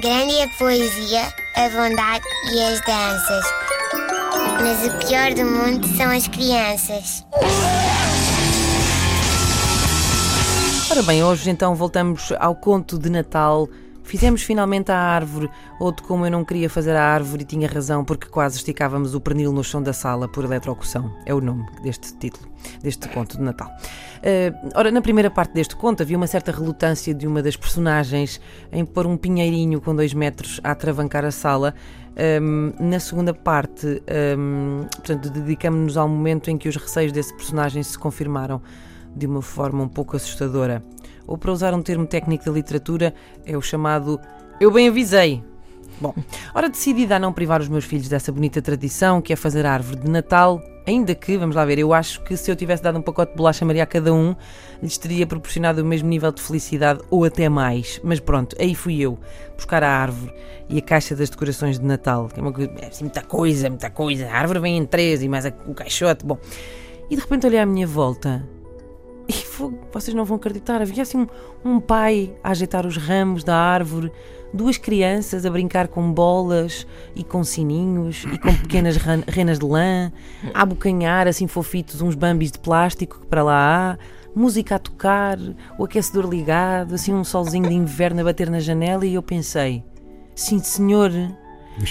Grande é a poesia, a bondade e as danças. Mas o pior do mundo são as crianças. Ora bem, hoje então voltamos ao conto de Natal. Fizemos finalmente a árvore, ou de como eu não queria fazer a árvore e tinha razão, porque quase esticávamos o pernil no chão da sala por eletrocução. É o nome deste título, deste conto de Natal. Uh, ora, na primeira parte deste conto havia uma certa relutância de uma das personagens em pôr um pinheirinho com dois metros a atravancar a sala. Um, na segunda parte, um, portanto, dedicamos-nos ao momento em que os receios desse personagem se confirmaram de uma forma um pouco assustadora. Ou, para usar um termo técnico da literatura, é o chamado Eu bem avisei. Bom, ora decidi a não privar os meus filhos dessa bonita tradição que é fazer a árvore de Natal, ainda que, vamos lá ver, eu acho que se eu tivesse dado um pacote de bolacha Maria a cada um, lhes teria proporcionado o mesmo nível de felicidade ou até mais. Mas pronto, aí fui eu buscar a árvore e a caixa das decorações de Natal, que é, uma coisa, é assim, muita coisa, muita coisa. A árvore vem em três e mais o caixote. Bom, e de repente olhei à minha volta vocês não vão acreditar, havia assim um, um, pai a ajeitar os ramos da árvore, duas crianças a brincar com bolas e com sininhos e com pequenas renas de lã, a abocanhar assim fofitos uns bambis de plástico que para lá há, música a tocar, o aquecedor ligado, assim um solzinho de inverno a bater na janela e eu pensei, sim senhor,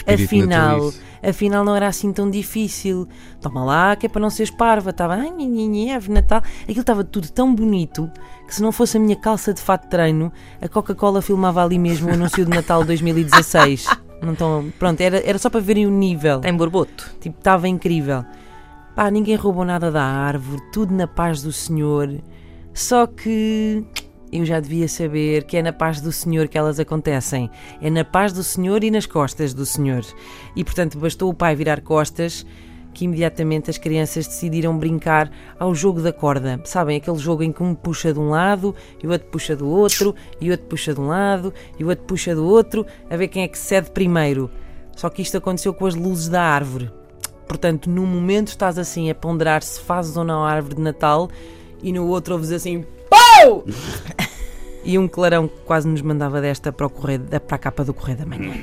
afinal, afinal não era assim tão difícil. Toma lá, que é para não seres parva. Estava, ai, nhe, Ave Natal. Aquilo estava tudo tão bonito que se não fosse a minha calça de fato de treino, a Coca-Cola filmava ali mesmo o anúncio de Natal 2016. Não tão, pronto, era, era só para verem o nível. Tem borboto. Tipo, estava incrível. Pá, ninguém roubou nada da árvore, tudo na paz do Senhor. Só que eu já devia saber que é na paz do Senhor que elas acontecem. É na paz do Senhor e nas costas do Senhor. E portanto, bastou o pai virar costas que imediatamente as crianças decidiram brincar ao jogo da corda. Sabem, aquele jogo em que um puxa de um lado e o outro puxa do outro, e o outro puxa de um lado e o outro puxa do outro, a ver quem é que cede primeiro. Só que isto aconteceu com as luzes da árvore. Portanto, num momento estás assim a ponderar se fazes ou não a árvore de Natal e no outro ouves assim POU! e um clarão quase nos mandava desta para, o correio, para a capa do Correio da Manhã.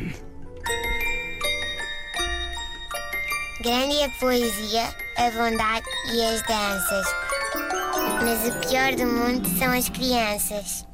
Grande é a poesia, a bondade e as danças. Mas o pior do mundo são as crianças.